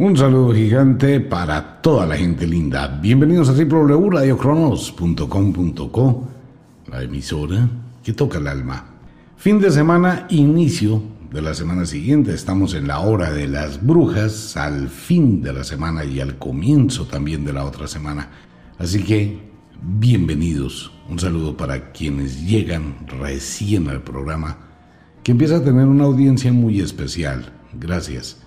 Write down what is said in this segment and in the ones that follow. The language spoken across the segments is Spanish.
Un saludo gigante para toda la gente linda. Bienvenidos a www.radiocronos.com.co, la emisora que toca el alma. Fin de semana, inicio de la semana siguiente. Estamos en la hora de las brujas, al fin de la semana y al comienzo también de la otra semana. Así que, bienvenidos. Un saludo para quienes llegan recién al programa, que empieza a tener una audiencia muy especial. Gracias.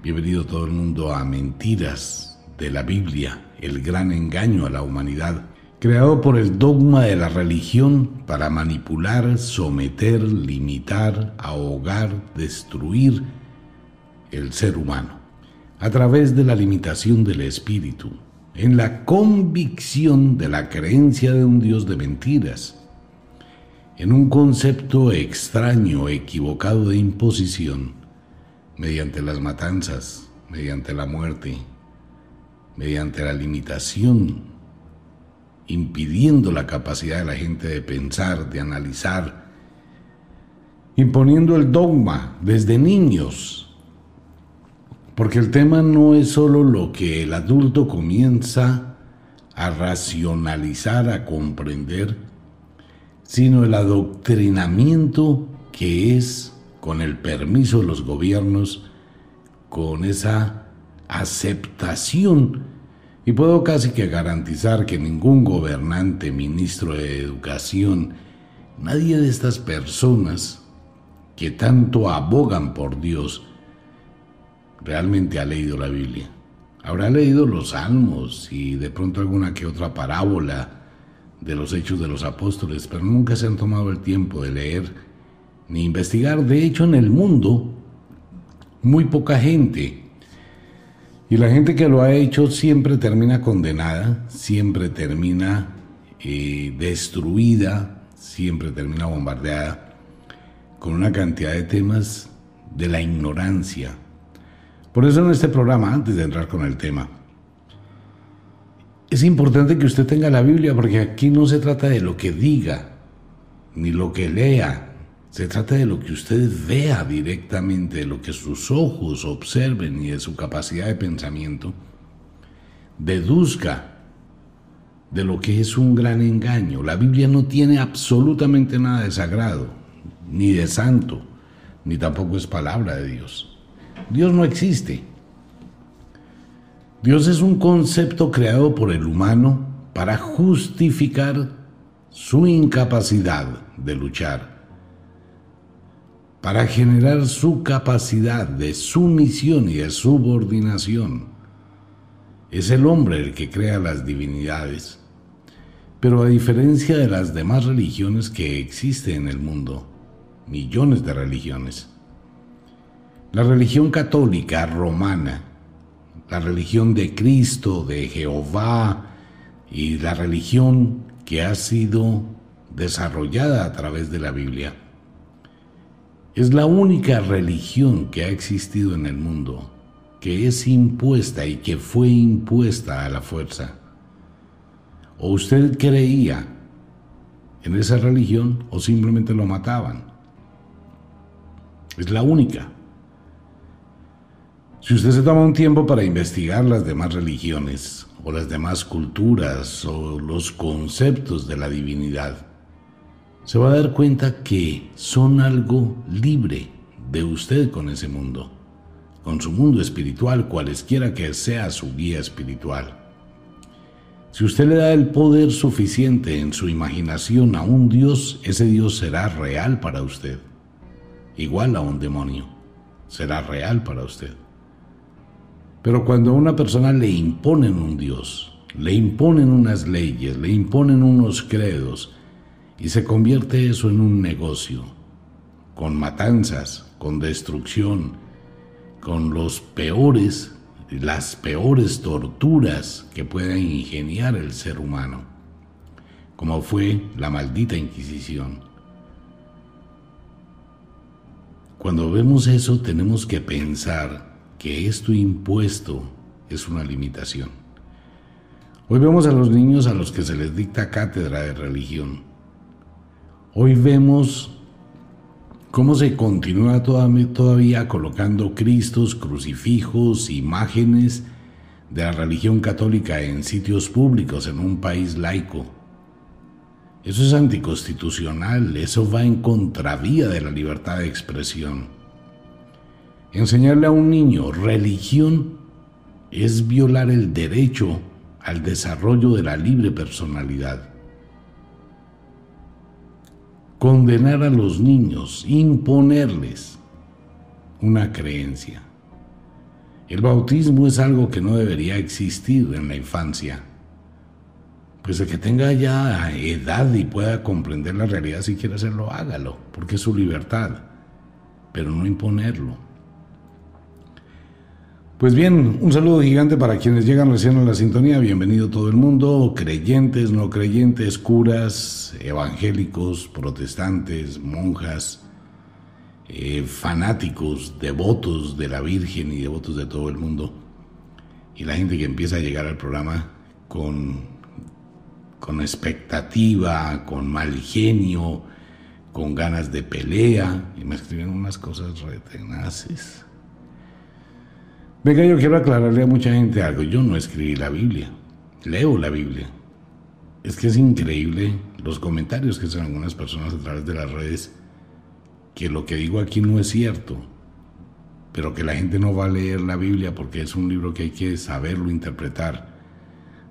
Bienvenido todo el mundo a Mentiras de la Biblia, el gran engaño a la humanidad, creado por el dogma de la religión para manipular, someter, limitar, ahogar, destruir el ser humano, a través de la limitación del espíritu, en la convicción de la creencia de un Dios de mentiras, en un concepto extraño, equivocado de imposición, mediante las matanzas, mediante la muerte, mediante la limitación, impidiendo la capacidad de la gente de pensar, de analizar, imponiendo el dogma desde niños. Porque el tema no es solo lo que el adulto comienza a racionalizar, a comprender, sino el adoctrinamiento que es con el permiso de los gobiernos, con esa aceptación. Y puedo casi que garantizar que ningún gobernante, ministro de Educación, nadie de estas personas que tanto abogan por Dios, realmente ha leído la Biblia. Habrá leído los salmos y de pronto alguna que otra parábola de los hechos de los apóstoles, pero nunca se han tomado el tiempo de leer ni investigar. De hecho, en el mundo, muy poca gente. Y la gente que lo ha hecho siempre termina condenada, siempre termina eh, destruida, siempre termina bombardeada con una cantidad de temas de la ignorancia. Por eso en este programa, antes de entrar con el tema, es importante que usted tenga la Biblia porque aquí no se trata de lo que diga, ni lo que lea, se trata de lo que usted vea directamente, de lo que sus ojos observen y de su capacidad de pensamiento, deduzca de lo que es un gran engaño. La Biblia no tiene absolutamente nada de sagrado, ni de santo, ni tampoco es palabra de Dios. Dios no existe. Dios es un concepto creado por el humano para justificar su incapacidad de luchar para generar su capacidad de sumisión y de subordinación. Es el hombre el que crea las divinidades. Pero a diferencia de las demás religiones que existen en el mundo, millones de religiones, la religión católica romana, la religión de Cristo, de Jehová y la religión que ha sido desarrollada a través de la Biblia, es la única religión que ha existido en el mundo que es impuesta y que fue impuesta a la fuerza. O usted creía en esa religión o simplemente lo mataban. Es la única. Si usted se toma un tiempo para investigar las demás religiones o las demás culturas o los conceptos de la divinidad, se va a dar cuenta que son algo libre de usted con ese mundo, con su mundo espiritual, cualesquiera que sea su guía espiritual. Si usted le da el poder suficiente en su imaginación a un Dios, ese Dios será real para usted, igual a un demonio, será real para usted. Pero cuando a una persona le imponen un Dios, le imponen unas leyes, le imponen unos credos, y se convierte eso en un negocio, con matanzas, con destrucción, con los peores, las peores torturas que pueda ingeniar el ser humano, como fue la maldita Inquisición. Cuando vemos eso tenemos que pensar que esto impuesto es una limitación. Hoy vemos a los niños a los que se les dicta cátedra de religión Hoy vemos cómo se continúa todavía colocando cristos, crucifijos, imágenes de la religión católica en sitios públicos en un país laico. Eso es anticonstitucional, eso va en contravía de la libertad de expresión. Enseñarle a un niño religión es violar el derecho al desarrollo de la libre personalidad. Condenar a los niños, imponerles una creencia. El bautismo es algo que no debería existir en la infancia. Pues el que tenga ya edad y pueda comprender la realidad, si quiere hacerlo, hágalo, porque es su libertad, pero no imponerlo. Pues bien, un saludo gigante para quienes llegan recién a la sintonía. Bienvenido todo el mundo, creyentes, no creyentes, curas, evangélicos, protestantes, monjas, eh, fanáticos, devotos de la Virgen y devotos de todo el mundo. Y la gente que empieza a llegar al programa con, con expectativa, con mal genio, con ganas de pelea. Y me escriben unas cosas retenaces. Venga, yo quiero aclararle a mucha gente algo. Yo no escribí la Biblia, leo la Biblia. Es que es increíble los comentarios que hacen algunas personas a través de las redes, que lo que digo aquí no es cierto, pero que la gente no va a leer la Biblia porque es un libro que hay que saberlo interpretar.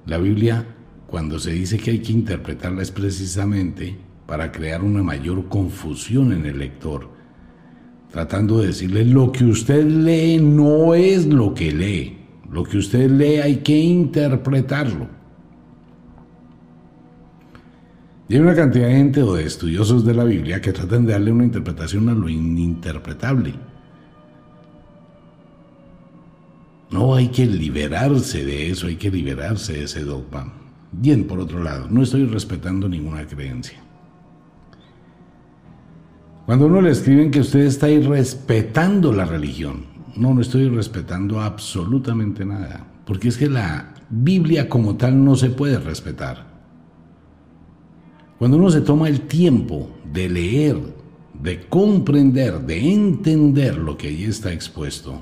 La Biblia, cuando se dice que hay que interpretarla, es precisamente para crear una mayor confusión en el lector tratando de decirle lo que usted lee no es lo que lee. Lo que usted lee hay que interpretarlo. Y hay una cantidad de gente o de estudiosos de la Biblia que tratan de darle una interpretación a lo ininterpretable. No hay que liberarse de eso, hay que liberarse de ese dogma. Bien, por otro lado, no estoy respetando ninguna creencia. Cuando uno le escriben que usted está irrespetando la religión, no, no estoy respetando absolutamente nada, porque es que la Biblia como tal no se puede respetar. Cuando uno se toma el tiempo de leer, de comprender, de entender lo que allí está expuesto,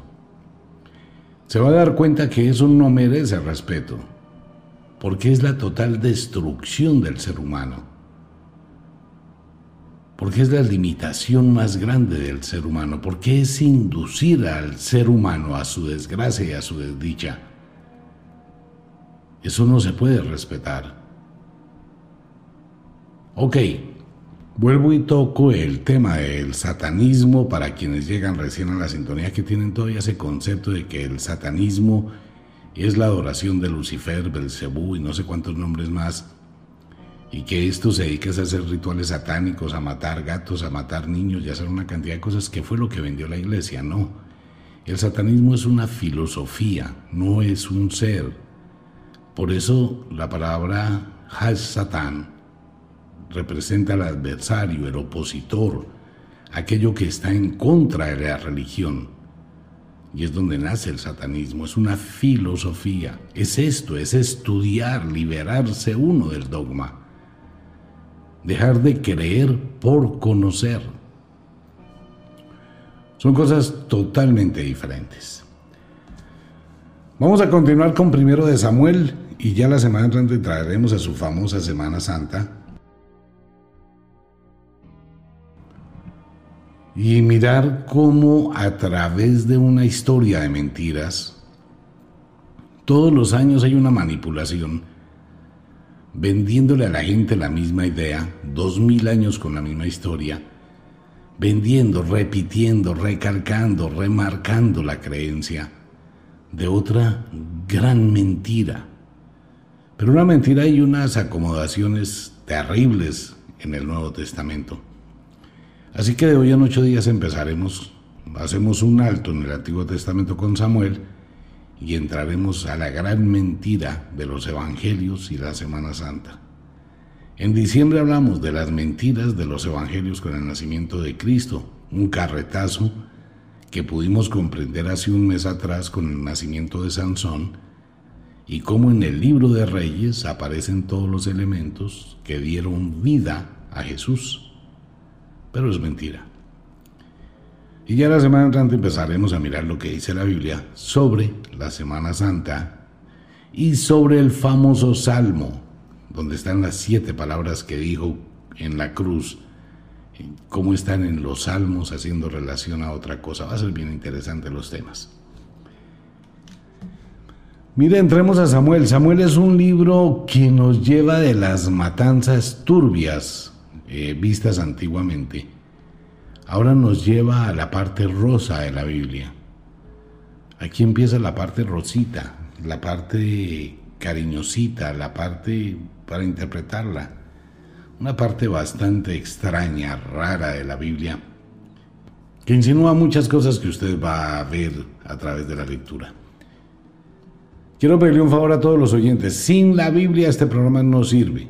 se va a dar cuenta que eso no merece respeto, porque es la total destrucción del ser humano porque es la limitación más grande del ser humano, porque es inducir al ser humano a su desgracia y a su desdicha. Eso no se puede respetar. Ok, vuelvo y toco el tema del satanismo para quienes llegan recién a la sintonía que tienen todavía ese concepto de que el satanismo es la adoración de Lucifer, Belcebú y no sé cuántos nombres más y que esto se dedica a hacer rituales satánicos, a matar gatos, a matar niños y a hacer una cantidad de cosas que fue lo que vendió la iglesia. No. El satanismo es una filosofía, no es un ser. Por eso la palabra Has Satán representa al adversario, el opositor, aquello que está en contra de la religión. Y es donde nace el satanismo, es una filosofía, es esto, es estudiar, liberarse uno del dogma dejar de creer por conocer. Son cosas totalmente diferentes. Vamos a continuar con primero de Samuel y ya la semana entrante traeremos a su famosa Semana Santa. Y mirar cómo a través de una historia de mentiras, todos los años hay una manipulación vendiéndole a la gente la misma idea, dos mil años con la misma historia, vendiendo, repitiendo, recalcando, remarcando la creencia de otra gran mentira. Pero una mentira y unas acomodaciones terribles en el Nuevo Testamento. Así que de hoy en ocho días empezaremos, hacemos un alto en el Antiguo Testamento con Samuel, y entraremos a la gran mentira de los evangelios y la Semana Santa. En diciembre hablamos de las mentiras de los evangelios con el nacimiento de Cristo, un carretazo que pudimos comprender hace un mes atrás con el nacimiento de Sansón, y cómo en el libro de Reyes aparecen todos los elementos que dieron vida a Jesús. Pero es mentira. Y ya la semana entrante empezaremos a mirar lo que dice la Biblia sobre la Semana Santa y sobre el famoso Salmo, donde están las siete palabras que dijo en la cruz, cómo están en los salmos haciendo relación a otra cosa. Va a ser bien interesante los temas. Mire, entremos a Samuel. Samuel es un libro que nos lleva de las matanzas turbias eh, vistas antiguamente ahora nos lleva a la parte rosa de la Biblia. Aquí empieza la parte rosita, la parte cariñosita, la parte para interpretarla. Una parte bastante extraña, rara de la Biblia, que insinúa muchas cosas que usted va a ver a través de la lectura. Quiero pedirle un favor a todos los oyentes. Sin la Biblia este programa no sirve.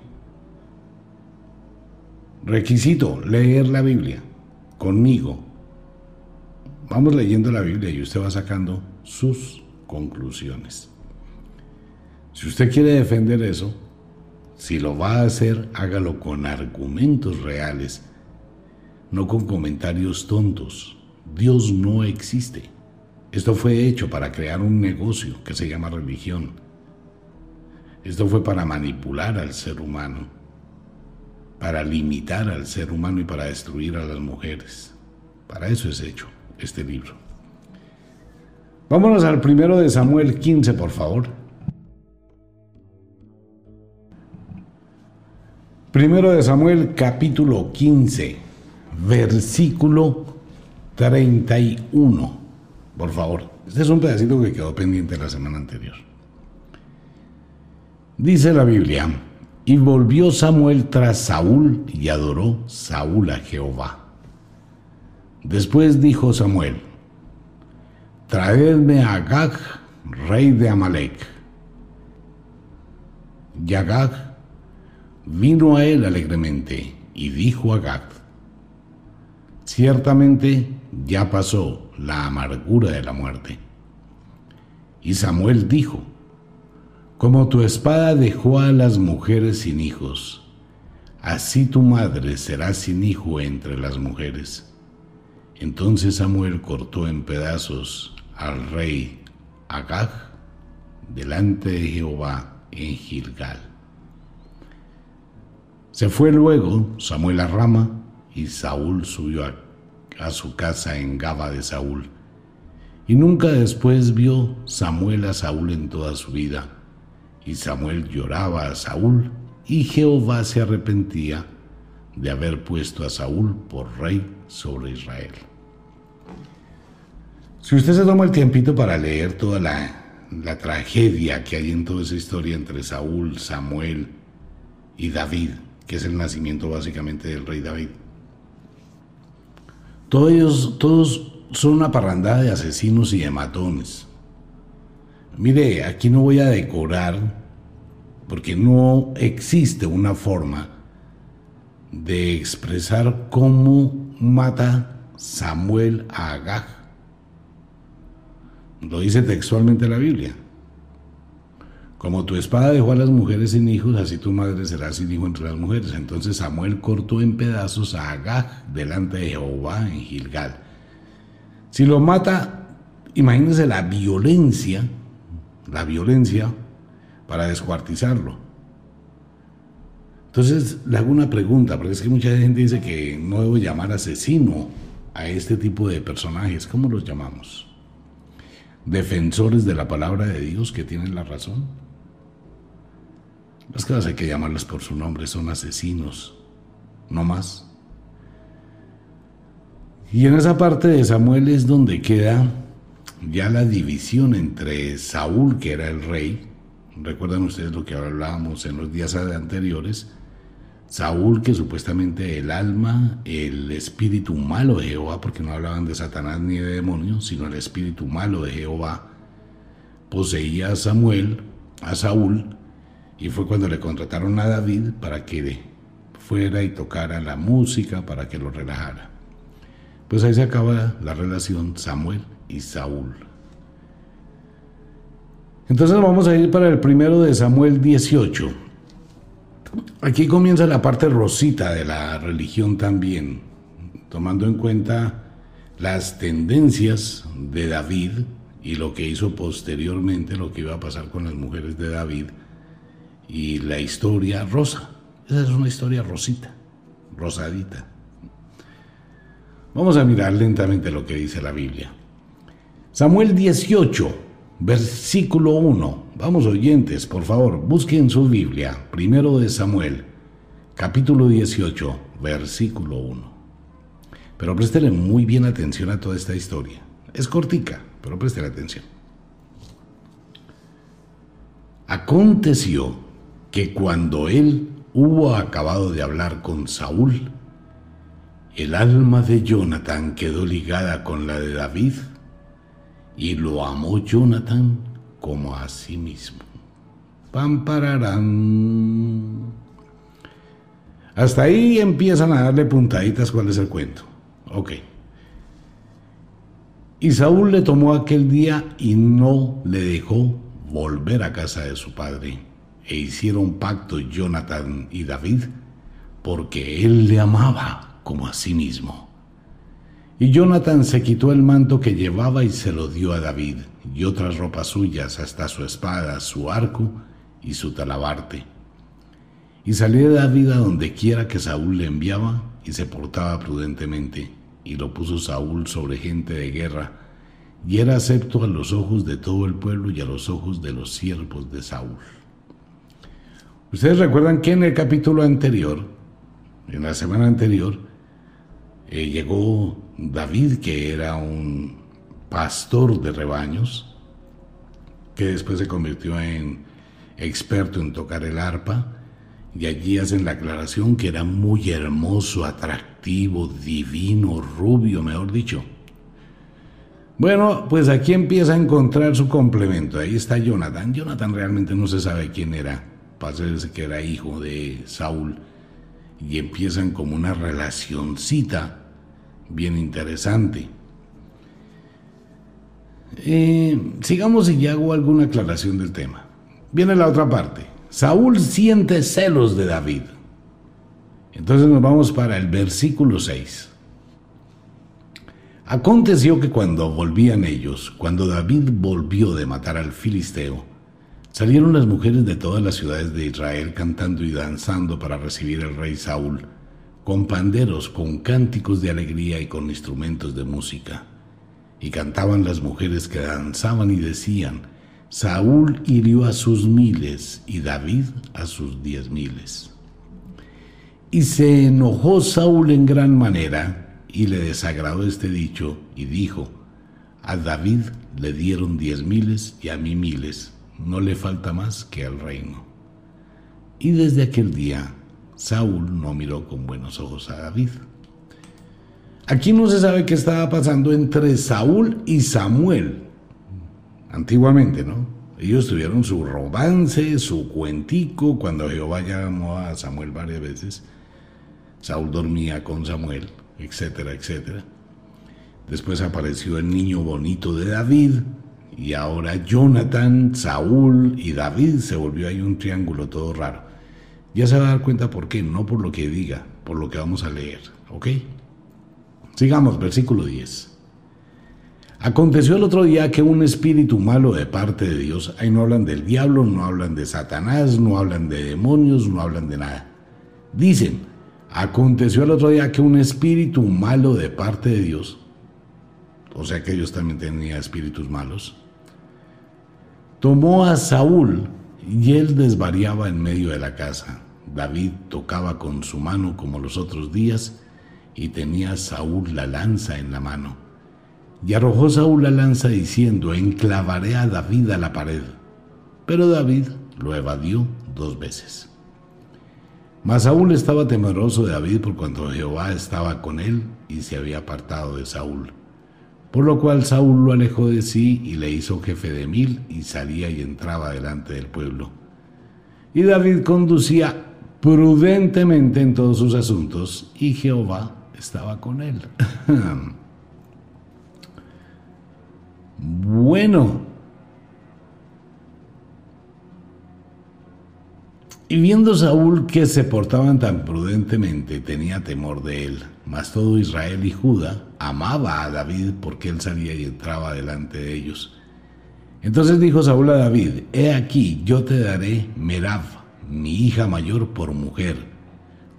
Requisito, leer la Biblia conmigo. Vamos leyendo la Biblia y usted va sacando sus conclusiones. Si usted quiere defender eso, si lo va a hacer, hágalo con argumentos reales, no con comentarios tontos. Dios no existe. Esto fue hecho para crear un negocio que se llama religión. Esto fue para manipular al ser humano para limitar al ser humano y para destruir a las mujeres. Para eso es hecho este libro. Vámonos al primero de Samuel 15, por favor. Primero de Samuel capítulo 15, versículo 31. Por favor, este es un pedacito que quedó pendiente la semana anterior. Dice la Biblia, y volvió Samuel tras Saúl y adoró Saúl a Jehová. Después dijo Samuel, traedme a Agag, rey de Amalek. Y Agag vino a él alegremente y dijo a Agag, ciertamente ya pasó la amargura de la muerte. Y Samuel dijo, como tu espada dejó a las mujeres sin hijos, así tu madre será sin hijo entre las mujeres. Entonces Samuel cortó en pedazos al rey Agag delante de Jehová en Gilgal. Se fue luego Samuel a Rama y Saúl subió a, a su casa en Gaba de Saúl. Y nunca después vio Samuel a Saúl en toda su vida y Samuel lloraba a Saúl, y Jehová se arrepentía de haber puesto a Saúl por rey sobre Israel. Si usted se toma el tiempito para leer toda la, tragedia que hay en toda esa historia entre Saúl, Samuel y David, que es el nacimiento básicamente del rey David, todos ellos, todos son una parrandada de asesinos y de matones. Mire, aquí no voy a decorar, porque no existe una forma de expresar cómo mata Samuel a Agag. Lo dice textualmente la Biblia. Como tu espada dejó a las mujeres sin hijos, así tu madre será sin hijo entre las mujeres. Entonces Samuel cortó en pedazos a Agag delante de Jehová en Gilgal. Si lo mata, imagínense la violencia la violencia para descuartizarlo. Entonces le hago una pregunta, porque es que mucha gente dice que no debo llamar asesino a este tipo de personajes. ¿Cómo los llamamos? Defensores de la palabra de Dios que tienen la razón. Las cosas hay que llamarlas por su nombre, son asesinos, no más. Y en esa parte de Samuel es donde queda ya la división entre Saúl, que era el rey, recuerdan ustedes lo que hablábamos en los días anteriores, Saúl, que supuestamente el alma, el espíritu malo de Jehová, porque no hablaban de Satanás ni de demonios, sino el espíritu malo de Jehová, poseía a Samuel, a Saúl, y fue cuando le contrataron a David para que fuera y tocara la música, para que lo relajara. Pues ahí se acaba la relación Samuel y Saúl. Entonces vamos a ir para el primero de Samuel 18. Aquí comienza la parte rosita de la religión también, tomando en cuenta las tendencias de David y lo que hizo posteriormente, lo que iba a pasar con las mujeres de David y la historia rosa. Esa es una historia rosita, rosadita. Vamos a mirar lentamente lo que dice la Biblia. Samuel 18, versículo 1. Vamos oyentes, por favor, busquen su Biblia, primero de Samuel, capítulo 18, versículo 1. Pero préstele muy bien atención a toda esta historia. Es cortica, pero préstele atención. Aconteció que cuando él hubo acabado de hablar con Saúl, el alma de Jonathan quedó ligada con la de David y lo amó Jonathan como a sí mismo. Pampararán. Hasta ahí empiezan a darle puntaditas cuál es el cuento. Ok. Y Saúl le tomó aquel día y no le dejó volver a casa de su padre. E hicieron pacto Jonathan y David porque él le amaba como a sí mismo. Y Jonathan se quitó el manto que llevaba y se lo dio a David, y otras ropas suyas, hasta su espada, su arco y su talabarte. Y salió David a donde quiera que Saúl le enviaba, y se portaba prudentemente, y lo puso Saúl sobre gente de guerra, y era acepto a los ojos de todo el pueblo y a los ojos de los siervos de Saúl. Ustedes recuerdan que en el capítulo anterior, en la semana anterior, eh, llegó David, que era un pastor de rebaños, que después se convirtió en experto en tocar el arpa, y allí hacen la aclaración que era muy hermoso, atractivo, divino, rubio, mejor dicho. Bueno, pues aquí empieza a encontrar su complemento. Ahí está Jonathan. Jonathan realmente no se sabe quién era. Parece que era hijo de Saúl. Y empiezan como una relacioncita bien interesante. Eh, sigamos y ya hago alguna aclaración del tema. Viene la otra parte. Saúl siente celos de David. Entonces nos vamos para el versículo 6. Aconteció que cuando volvían ellos, cuando David volvió de matar al filisteo, salieron las mujeres de todas las ciudades de Israel cantando y danzando para recibir al rey Saúl con panderos, con cánticos de alegría y con instrumentos de música. Y cantaban las mujeres que danzaban y decían, Saúl hirió a sus miles y David a sus diez miles. Y se enojó Saúl en gran manera y le desagradó este dicho y dijo, a David le dieron diez miles y a mí miles, no le falta más que al reino. Y desde aquel día Saúl no miró con buenos ojos a David. Aquí no se sabe qué estaba pasando entre Saúl y Samuel. Antiguamente, ¿no? Ellos tuvieron su romance, su cuentico, cuando Jehová llamó a Samuel varias veces. Saúl dormía con Samuel, etcétera, etcétera. Después apareció el niño bonito de David, y ahora Jonathan, Saúl y David se volvió ahí un triángulo todo raro. Ya se va a dar cuenta por qué, no por lo que diga, por lo que vamos a leer. ¿Ok? Sigamos, versículo 10. Aconteció el otro día que un espíritu malo de parte de Dios, ahí no hablan del diablo, no hablan de Satanás, no hablan de demonios, no hablan de nada. Dicen, aconteció el otro día que un espíritu malo de parte de Dios, o sea que ellos también tenían espíritus malos, tomó a Saúl y él desvariaba en medio de la casa. David tocaba con su mano como los otros días y tenía Saúl la lanza en la mano. Y arrojó Saúl la lanza diciendo, enclavaré a David a la pared. Pero David lo evadió dos veces. Mas Saúl estaba temeroso de David por cuanto Jehová estaba con él y se había apartado de Saúl. Por lo cual Saúl lo alejó de sí y le hizo jefe de mil y salía y entraba delante del pueblo. Y David conducía prudentemente en todos sus asuntos y Jehová estaba con él. bueno. Y viendo Saúl que se portaban tan prudentemente, tenía temor de él, mas todo Israel y Judá amaba a David porque él salía y entraba delante de ellos. Entonces dijo Saúl a David, He aquí, yo te daré Merab, mi hija mayor, por mujer,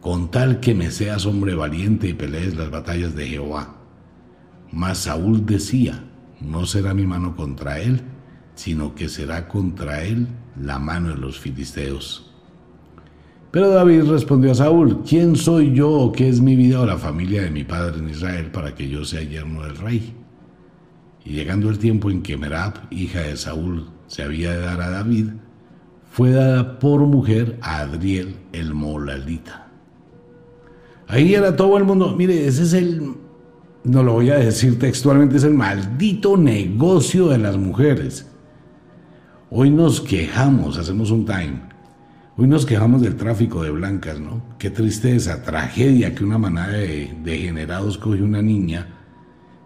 con tal que me seas hombre valiente y pelees las batallas de Jehová. Mas Saúl decía, No será mi mano contra él, sino que será contra él la mano de los filisteos. Pero David respondió a Saúl, ¿quién soy yo o qué es mi vida o la familia de mi padre en Israel para que yo sea yerno del rey? Y llegando el tiempo en que Merab, hija de Saúl, se había de dar a David, fue dada por mujer a Adriel el Molalita. Ahí era todo el mundo, mire, ese es el, no lo voy a decir textualmente, es el maldito negocio de las mujeres. Hoy nos quejamos, hacemos un time. Hoy nos quejamos del tráfico de blancas, ¿no? Qué tristeza, tragedia que una manada de degenerados coge una niña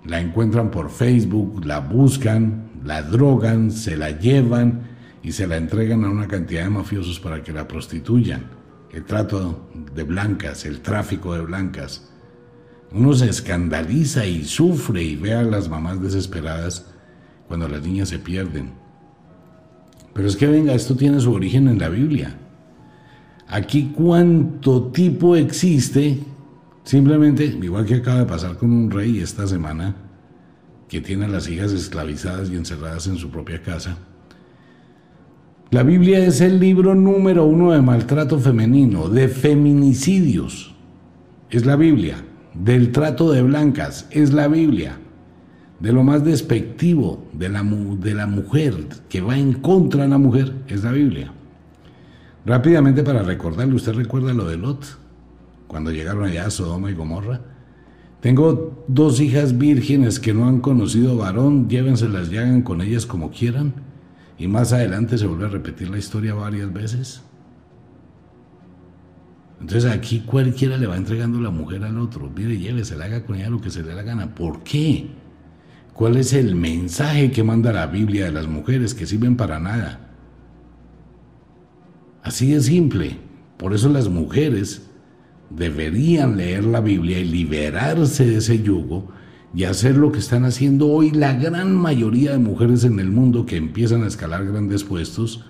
la encuentran por Facebook, la buscan, la drogan, se la llevan y se la entregan a una cantidad de mafiosos para que la prostituyan. El trato de blancas, el tráfico de blancas. Uno se escandaliza y sufre y ve a las mamás desesperadas cuando las niñas se pierden. Pero es que venga, esto tiene su origen en la Biblia. Aquí cuánto tipo existe Simplemente, igual que acaba de pasar con un rey esta semana, que tiene a las hijas esclavizadas y encerradas en su propia casa. La Biblia es el libro número uno de maltrato femenino, de feminicidios. Es la Biblia. Del trato de blancas, es la Biblia. De lo más despectivo de la, mujer, que va en contra de la mujer, es la Biblia. Rápidamente para recordarle, ¿usted recuerda lo de Lot? cuando llegaron allá a Sodoma y Gomorra. Tengo dos hijas vírgenes que no han conocido varón, llévenselas y hagan con ellas como quieran. Y más adelante se vuelve a repetir la historia varias veces. Entonces aquí cualquiera le va entregando la mujer al otro. Mire, llévesela, haga con ella lo que se le dé la gana. ¿Por qué? ¿Cuál es el mensaje que manda la Biblia de las mujeres que sirven para nada? Así de simple. Por eso las mujeres deberían leer la Biblia y liberarse de ese yugo y hacer lo que están haciendo hoy la gran mayoría de mujeres en el mundo que empiezan a escalar grandes puestos,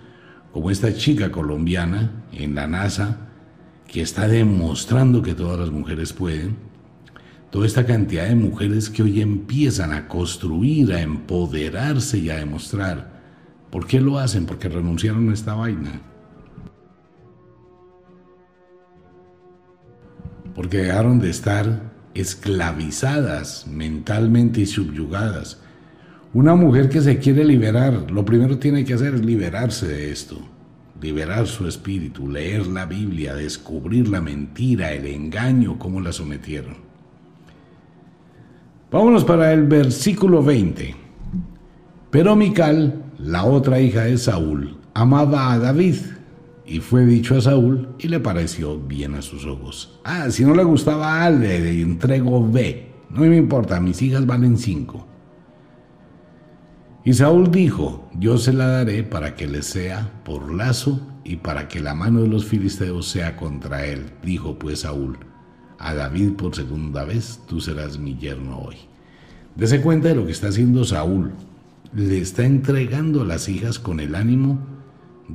como esta chica colombiana en la NASA, que está demostrando que todas las mujeres pueden, toda esta cantidad de mujeres que hoy empiezan a construir, a empoderarse y a demostrar. ¿Por qué lo hacen? Porque renunciaron a esta vaina. porque dejaron de estar esclavizadas mentalmente y subyugadas. Una mujer que se quiere liberar, lo primero tiene que hacer es liberarse de esto, liberar su espíritu, leer la Biblia, descubrir la mentira, el engaño, cómo la sometieron. Vámonos para el versículo 20. Pero Mical, la otra hija de Saúl, amaba a David y fue dicho a Saúl y le pareció bien a sus ojos. Ah, si no le gustaba A, le entrego B. No me importa, mis hijas valen cinco. Y Saúl dijo, yo se la daré para que le sea por lazo y para que la mano de los filisteos sea contra él. Dijo pues Saúl, a David por segunda vez, tú serás mi yerno hoy. Dese cuenta de lo que está haciendo Saúl. Le está entregando las hijas con el ánimo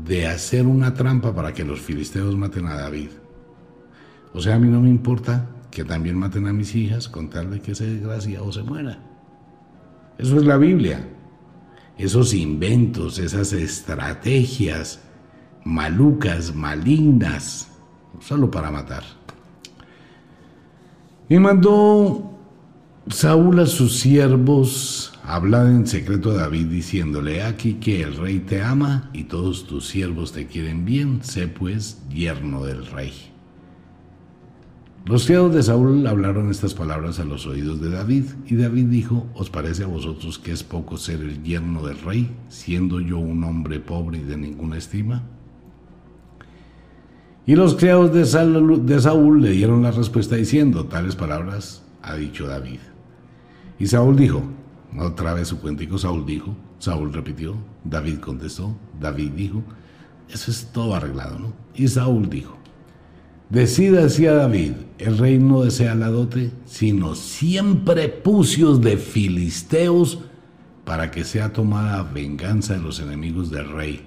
de hacer una trampa para que los filisteos maten a David. O sea, a mí no me importa que también maten a mis hijas con tal de que ese desgraciado se muera. Eso es la Biblia. Esos inventos, esas estrategias malucas, malignas, solo para matar. Y mandó Saúl a sus siervos Habla en secreto a David diciéndole, aquí que el rey te ama y todos tus siervos te quieren bien, sé pues yerno del rey. Los criados de Saúl hablaron estas palabras a los oídos de David, y David dijo, ¿os parece a vosotros que es poco ser el yerno del rey, siendo yo un hombre pobre y de ninguna estima? Y los criados de Saúl, de Saúl le dieron la respuesta diciendo, tales palabras ha dicho David. Y Saúl dijo, otra vez su cuentico, Saúl dijo, Saúl repitió, David contestó, David dijo, eso es todo arreglado, ¿no? Y Saúl dijo, Decida así a David, el rey no desea la dote, sino siempre prepucios de filisteos para que sea tomada venganza de los enemigos del rey.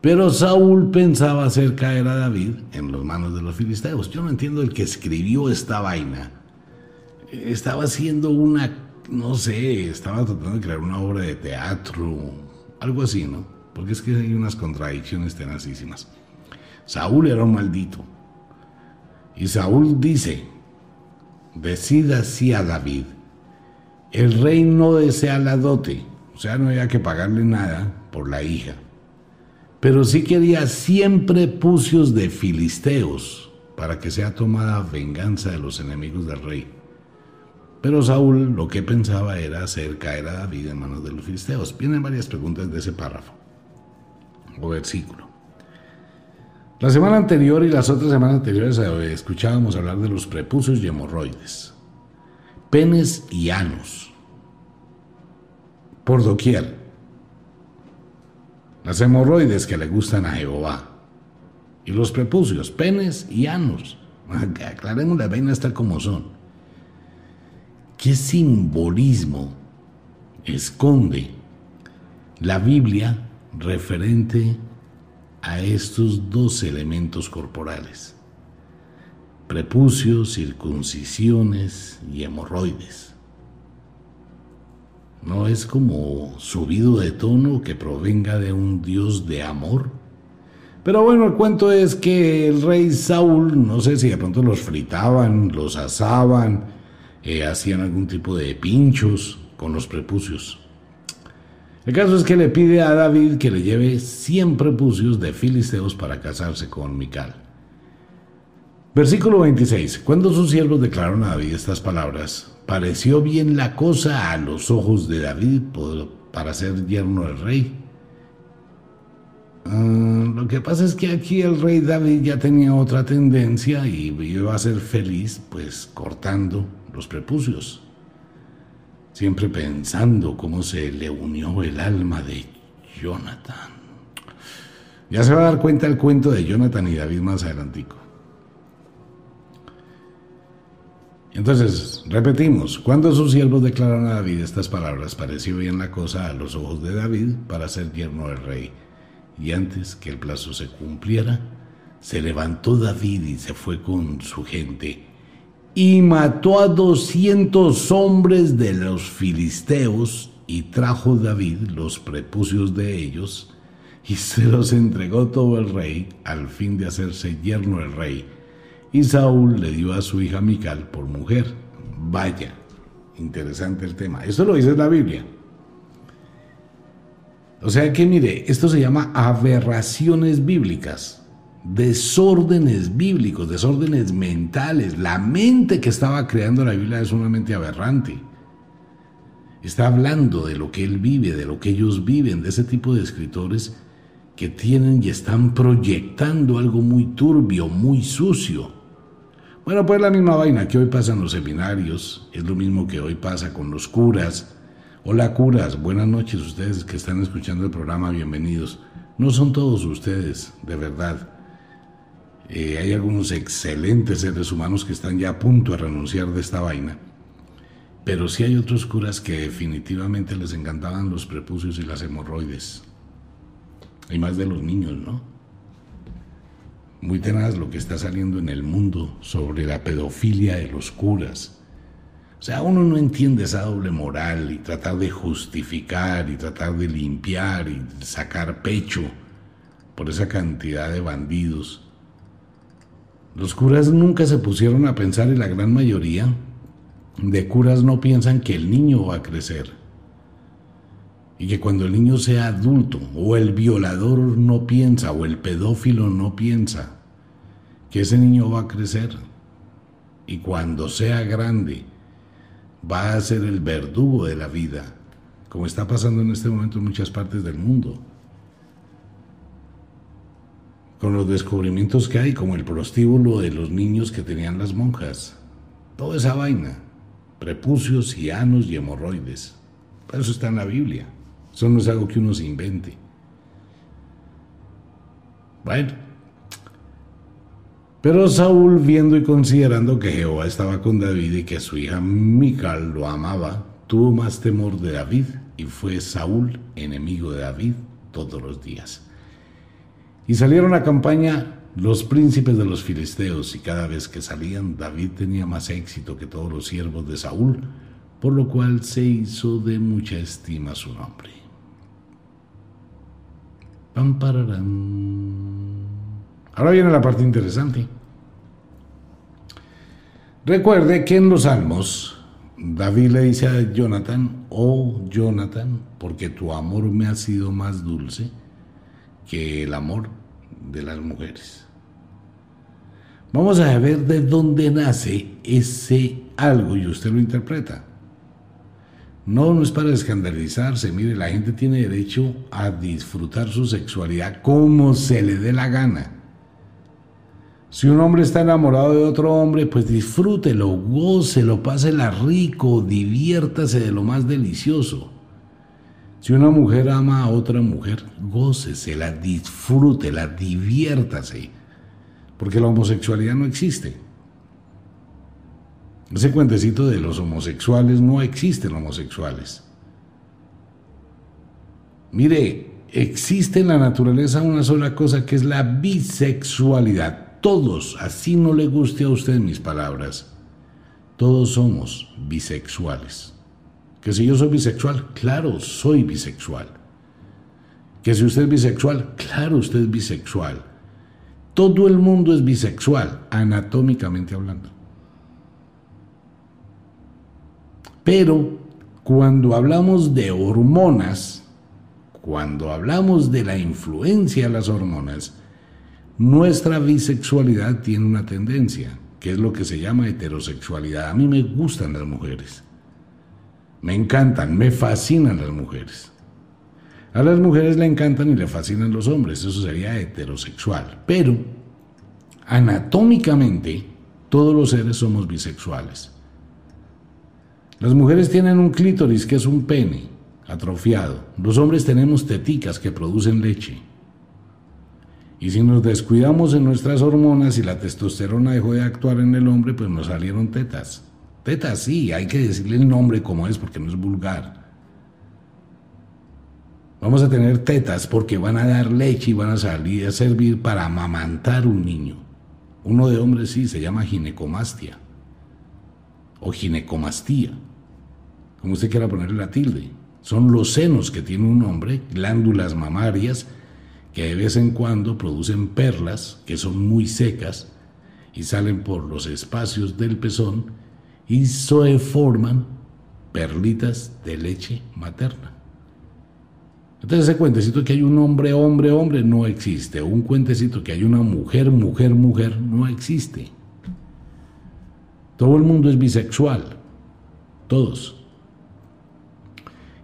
Pero Saúl pensaba hacer caer a David en las manos de los filisteos. Yo no entiendo el que escribió esta vaina. Estaba haciendo una, no sé, estaba tratando de crear una obra de teatro, algo así, ¿no? Porque es que hay unas contradicciones tenacísimas. Saúl era un maldito. Y Saúl dice, decida así a David, el rey no desea la dote, o sea, no había que pagarle nada por la hija, pero sí quería siempre pucios de filisteos para que sea tomada venganza de los enemigos del rey. Pero Saúl lo que pensaba era hacer caer a David en manos de los filisteos. Vienen varias preguntas de ese párrafo o versículo. La semana anterior y las otras semanas anteriores eh, escuchábamos hablar de los prepucios y hemorroides, penes y anos, por doquier. Las hemorroides que le gustan a Jehová y los prepucios, penes y anos. Aclaremos las vainas tal como son. ¿Qué simbolismo esconde la Biblia referente a estos dos elementos corporales, prepucios, circuncisiones y hemorroides. ¿No es como subido de tono que provenga de un Dios de amor? Pero bueno, el cuento es que el rey Saúl, no sé si de pronto los fritaban, los asaban, eh, hacían algún tipo de pinchos con los prepucios. El caso es que le pide a David que le lleve 100 prepucios de filisteos para casarse con Mical. Versículo 26. Cuando sus siervos declararon a David estas palabras, pareció bien la cosa a los ojos de David para ser yerno del rey. Ah, lo que pasa es que aquí el rey David ya tenía otra tendencia y iba a ser feliz pues cortando los prepucios siempre pensando cómo se le unió el alma de Jonathan. Ya se va a dar cuenta el cuento de Jonathan y David más adelantico. Entonces, repetimos, cuando sus siervos declararon a David estas palabras, pareció bien la cosa a los ojos de David para ser yerno del rey. Y antes que el plazo se cumpliera, se levantó David y se fue con su gente y mató a doscientos hombres de los filisteos y trajo David los prepucios de ellos y se los entregó todo el rey al fin de hacerse yerno del rey. Y Saúl le dio a su hija Mical por mujer. Vaya, interesante el tema. Eso lo dice la Biblia. O sea que mire, esto se llama aberraciones bíblicas desórdenes bíblicos, desórdenes mentales. La mente que estaba creando la Biblia es una mente aberrante. Está hablando de lo que él vive, de lo que ellos viven, de ese tipo de escritores que tienen y están proyectando algo muy turbio, muy sucio. Bueno, pues la misma vaina que hoy pasa en los seminarios, es lo mismo que hoy pasa con los curas. Hola curas, buenas noches ustedes que están escuchando el programa, bienvenidos. No son todos ustedes, de verdad. Eh, hay algunos excelentes seres humanos que están ya a punto de renunciar de esta vaina. Pero sí hay otros curas que definitivamente les encantaban los prepucios y las hemorroides. Hay más de los niños, ¿no? Muy tenaz lo que está saliendo en el mundo sobre la pedofilia de los curas. O sea, uno no entiende esa doble moral y tratar de justificar y tratar de limpiar y sacar pecho por esa cantidad de bandidos los curas nunca se pusieron a pensar y la gran mayoría de curas no piensan que el niño va a crecer. Y que cuando el niño sea adulto o el violador no piensa o el pedófilo no piensa que ese niño va a crecer. Y cuando sea grande va a ser el verdugo de la vida, como está pasando en este momento en muchas partes del mundo con los descubrimientos que hay, como el prostíbulo de los niños que tenían las monjas. Toda esa vaina, prepucios, anos y hemorroides. Eso está en la Biblia. Eso no es algo que uno se invente. Bueno, Pero Saúl, viendo y considerando que Jehová estaba con David y que su hija Mical lo amaba, tuvo más temor de David y fue Saúl enemigo de David todos los días. Y salieron a campaña los príncipes de los filisteos y cada vez que salían David tenía más éxito que todos los siervos de Saúl, por lo cual se hizo de mucha estima su nombre. Pam, Ahora viene la parte interesante. Recuerde que en los Salmos David le dice a Jonathan, oh Jonathan, porque tu amor me ha sido más dulce que el amor de las mujeres. Vamos a ver de dónde nace ese algo y usted lo interpreta. No, no es para escandalizarse. Mire, la gente tiene derecho a disfrutar su sexualidad como se le dé la gana. Si un hombre está enamorado de otro hombre, pues disfrútelo, gócelo, pásela rico, diviértase de lo más delicioso. Si una mujer ama a otra mujer, gócesela, disfrútela, diviértase. Porque la homosexualidad no existe. Ese cuentecito de los homosexuales, no existen homosexuales. Mire, existe en la naturaleza una sola cosa que es la bisexualidad todos, así no le guste a usted mis palabras, todos somos bisexuales. Que si yo soy bisexual, claro, soy bisexual. Que si usted es bisexual, claro, usted es bisexual. Todo el mundo es bisexual, anatómicamente hablando. Pero cuando hablamos de hormonas, cuando hablamos de la influencia de las hormonas, nuestra bisexualidad tiene una tendencia, que es lo que se llama heterosexualidad. A mí me gustan las mujeres. Me encantan, me fascinan las mujeres. A las mujeres le encantan y le fascinan los hombres, eso sería heterosexual. Pero, anatómicamente, todos los seres somos bisexuales. Las mujeres tienen un clítoris que es un pene atrofiado. Los hombres tenemos teticas que producen leche. Y si nos descuidamos en nuestras hormonas y la testosterona dejó de actuar en el hombre, pues nos salieron tetas. Tetas sí, hay que decirle el nombre como es porque no es vulgar. Vamos a tener tetas porque van a dar leche y van a salir a servir para amamantar un niño. Uno de hombres sí, se llama ginecomastia o ginecomastía, como usted quiera ponerle la tilde. Son los senos que tiene un hombre, glándulas mamarias, que de vez en cuando producen perlas que son muy secas y salen por los espacios del pezón y se forman perlitas de leche materna. Entonces ese cuentecito que hay un hombre, hombre, hombre no existe. Un cuentecito que hay una mujer, mujer, mujer no existe. Todo el mundo es bisexual. Todos.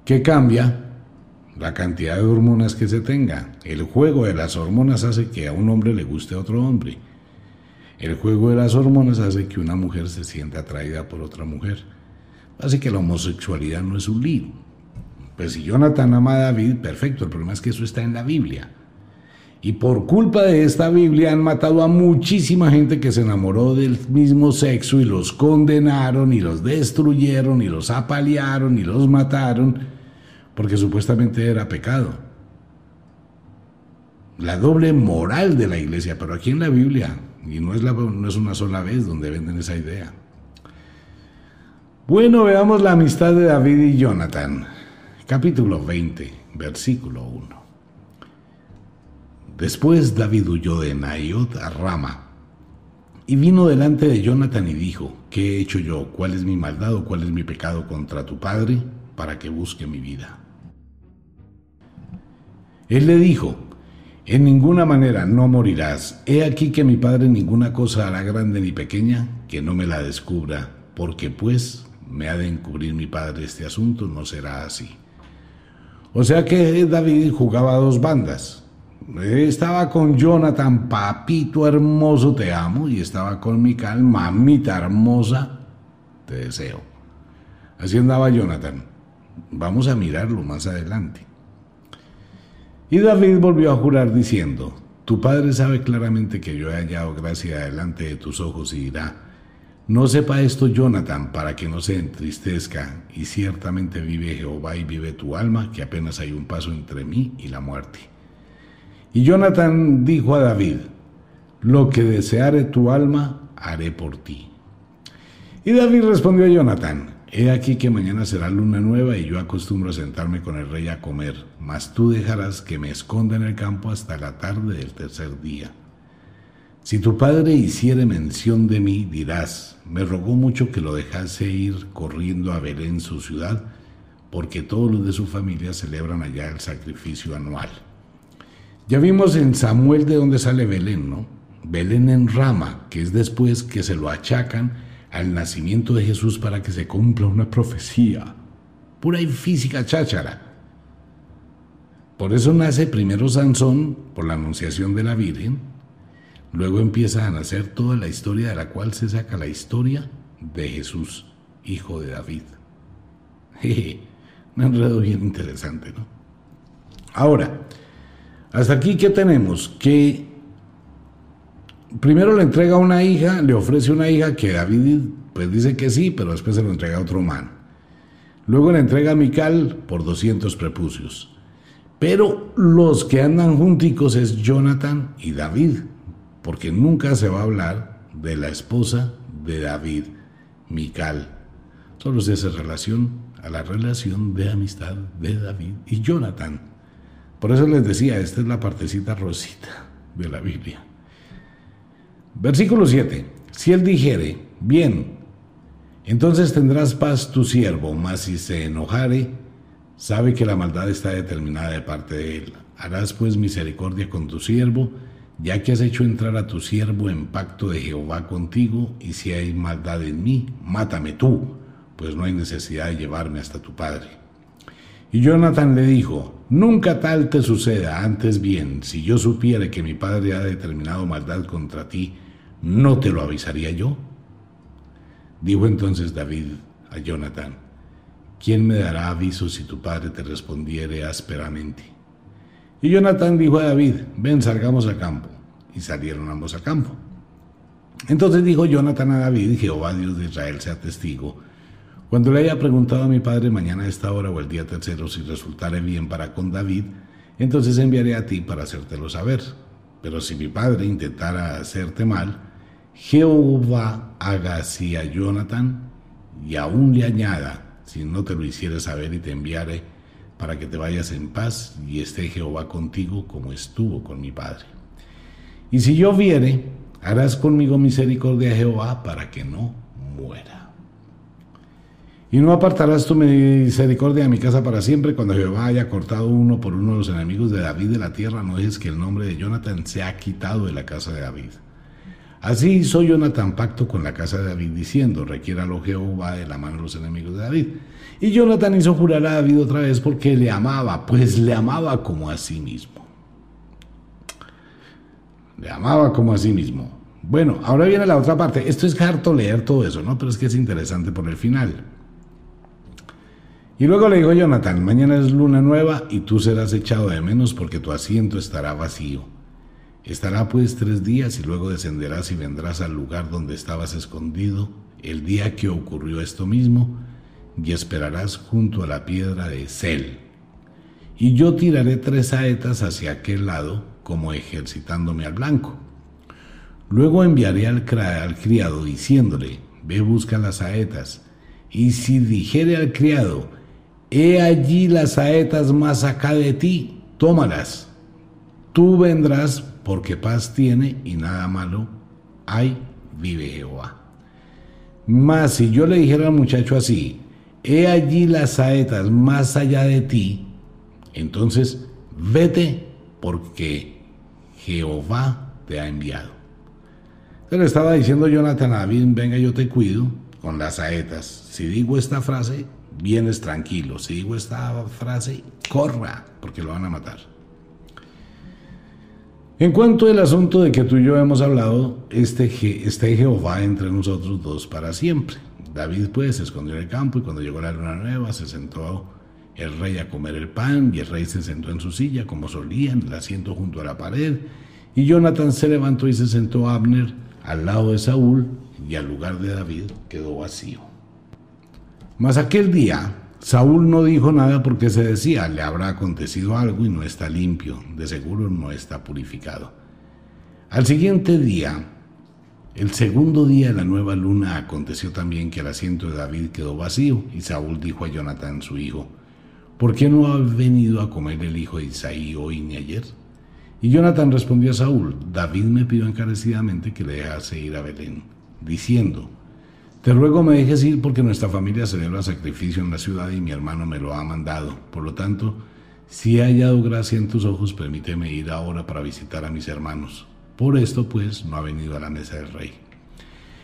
¿Qué cambia? la cantidad de hormonas que se tenga. El juego de las hormonas hace que a un hombre le guste a otro hombre. El juego de las hormonas hace que una mujer se sienta atraída por otra mujer. Así que la homosexualidad no es un lío. Pues si Jonathan ama a David, perfecto, el problema es que eso está en la Biblia. Y por culpa de esta Biblia han matado a muchísima gente que se enamoró del mismo sexo y los condenaron y los destruyeron y los apalearon y los mataron porque supuestamente era pecado. La doble moral de la iglesia, pero aquí en la Biblia, y no es, no es una sola vez donde venden esa idea. Bueno, veamos la amistad de David y Jonathan. Capítulo 20, versículo 1. Después David huyó de Naiot a Rama y vino delante de Jonathan y dijo, ¿qué he hecho yo? ¿Cuál es mi maldad o cuál es mi pecado contra tu padre para que busque mi vida? Él le dijo, en ninguna manera no morirás. He aquí que mi padre ninguna cosa hará grande ni pequeña que no me la descubra, porque pues me ha de encubrir mi padre este asunto, no será así. O sea que David jugaba a dos bandas. Estaba con Jonathan, papito hermoso, te amo, y estaba con Mical, mamita hermosa, te deseo. Así andaba Jonathan. Vamos a mirarlo más adelante. Y David volvió a jurar diciendo, tu padre sabe claramente que yo he hallado gracia delante de tus ojos y dirá, no sepa esto Jonathan para que no se entristezca, y ciertamente vive Jehová y vive tu alma, que apenas hay un paso entre mí y la muerte. Y Jonathan dijo a David, lo que deseare tu alma, haré por ti. Y David respondió a Jonathan, he aquí que mañana será luna nueva y yo acostumbro a sentarme con el rey a comer, mas tú dejarás que me esconda en el campo hasta la tarde del tercer día. Si tu padre hiciere mención de mí, dirás, me rogó mucho que lo dejase ir corriendo a Belén, su ciudad, porque todos los de su familia celebran allá el sacrificio anual. Ya vimos en Samuel de dónde sale Belén, ¿no? Belén en Rama, que es después que se lo achacan al nacimiento de Jesús para que se cumpla una profecía. Pura y física cháchara. Por eso nace primero Sansón, por la anunciación de la Virgen, Luego empieza a nacer toda la historia de la cual se saca la historia de Jesús, hijo de David. un enredo bien interesante, ¿no? Ahora, hasta aquí, ¿qué tenemos? Que primero le entrega una hija, le ofrece una hija que David pues dice que sí, pero después se lo entrega a otro man. Luego le entrega a Mical por 200 prepucios. Pero los que andan junticos es Jonathan y David porque nunca se va a hablar de la esposa de David, Mical. Solo se hace relación a la relación de amistad de David y Jonathan. Por eso les decía, esta es la partecita rosita de la Biblia. Versículo 7. Si él dijere, bien, entonces tendrás paz tu siervo, mas si se enojare, sabe que la maldad está determinada de parte de él. Harás pues misericordia con tu siervo, ya que has hecho entrar a tu siervo en pacto de Jehová contigo, y si hay maldad en mí, mátame tú, pues no hay necesidad de llevarme hasta tu padre. Y Jonathan le dijo, nunca tal te suceda, antes bien, si yo supiera que mi padre ha determinado maldad contra ti, ¿no te lo avisaría yo? Dijo entonces David a Jonathan, ¿quién me dará aviso si tu padre te respondiere ásperamente? Y Jonathan dijo a David, ven, salgamos a campo. Y salieron ambos a campo. Entonces dijo Jonathan a David, Jehová Dios de Israel sea testigo, cuando le haya preguntado a mi padre mañana a esta hora o el día tercero si resultare bien para con David, entonces enviaré a ti para hacértelo saber. Pero si mi padre intentara hacerte mal, Jehová haga así a Jonathan y aún le añada, si no te lo hiciera saber y te enviare para que te vayas en paz y esté Jehová contigo como estuvo con mi Padre. Y si yo viere, harás conmigo misericordia Jehová para que no muera. Y no apartarás tu misericordia de mi casa para siempre cuando Jehová haya cortado uno por uno de los enemigos de David de la tierra. No dejes que el nombre de Jonathan sea quitado de la casa de David. Así hizo Jonathan pacto con la casa de David diciendo, requiéralo Jehová de la mano de los enemigos de David. Y Jonathan hizo jurar a David otra vez porque le amaba, pues le amaba como a sí mismo. Le amaba como a sí mismo. Bueno, ahora viene la otra parte. Esto es harto leer todo eso, ¿no? Pero es que es interesante por el final. Y luego le dijo Jonathan, mañana es luna nueva y tú serás echado de menos porque tu asiento estará vacío. Estará pues tres días y luego descenderás y vendrás al lugar donde estabas escondido el día que ocurrió esto mismo y esperarás junto a la piedra de Sel. Y yo tiraré tres saetas hacia aquel lado como ejercitándome al blanco. Luego enviaré al, al criado diciéndole, ve busca las saetas. Y si dijere al criado, he allí las saetas más acá de ti, tómalas. Tú vendrás porque paz tiene y nada malo hay, vive Jehová. Mas si yo le dijera al muchacho así, he allí las saetas más allá de ti, entonces vete porque Jehová te ha enviado. Pero estaba diciendo Jonathan David, venga yo te cuido con las saetas. Si digo esta frase, vienes tranquilo. Si digo esta frase, corra, porque lo van a matar. En cuanto al asunto de que tú y yo hemos hablado, este, este Jehová entre nosotros dos para siempre. David pues se escondió en el campo y cuando llegó la luna nueva se sentó el rey a comer el pan y el rey se sentó en su silla como solía en el asiento junto a la pared Y Jonathan se levantó y se sentó Abner al lado de Saúl y al lugar de David quedó vacío. Mas aquel día Saúl no dijo nada porque se decía, le habrá acontecido algo y no está limpio, de seguro no está purificado. Al siguiente día, el segundo día de la nueva luna, aconteció también que el asiento de David quedó vacío y Saúl dijo a Jonathan su hijo, ¿por qué no ha venido a comer el hijo de Isaí hoy ni ayer? Y Jonathan respondió a Saúl, David me pidió encarecidamente que le dejase ir a Belén, diciendo, te ruego me dejes ir porque nuestra familia celebra sacrificio en la ciudad y mi hermano me lo ha mandado. Por lo tanto, si he hallado gracia en tus ojos, permíteme ir ahora para visitar a mis hermanos. Por esto, pues, no ha venido a la mesa del rey.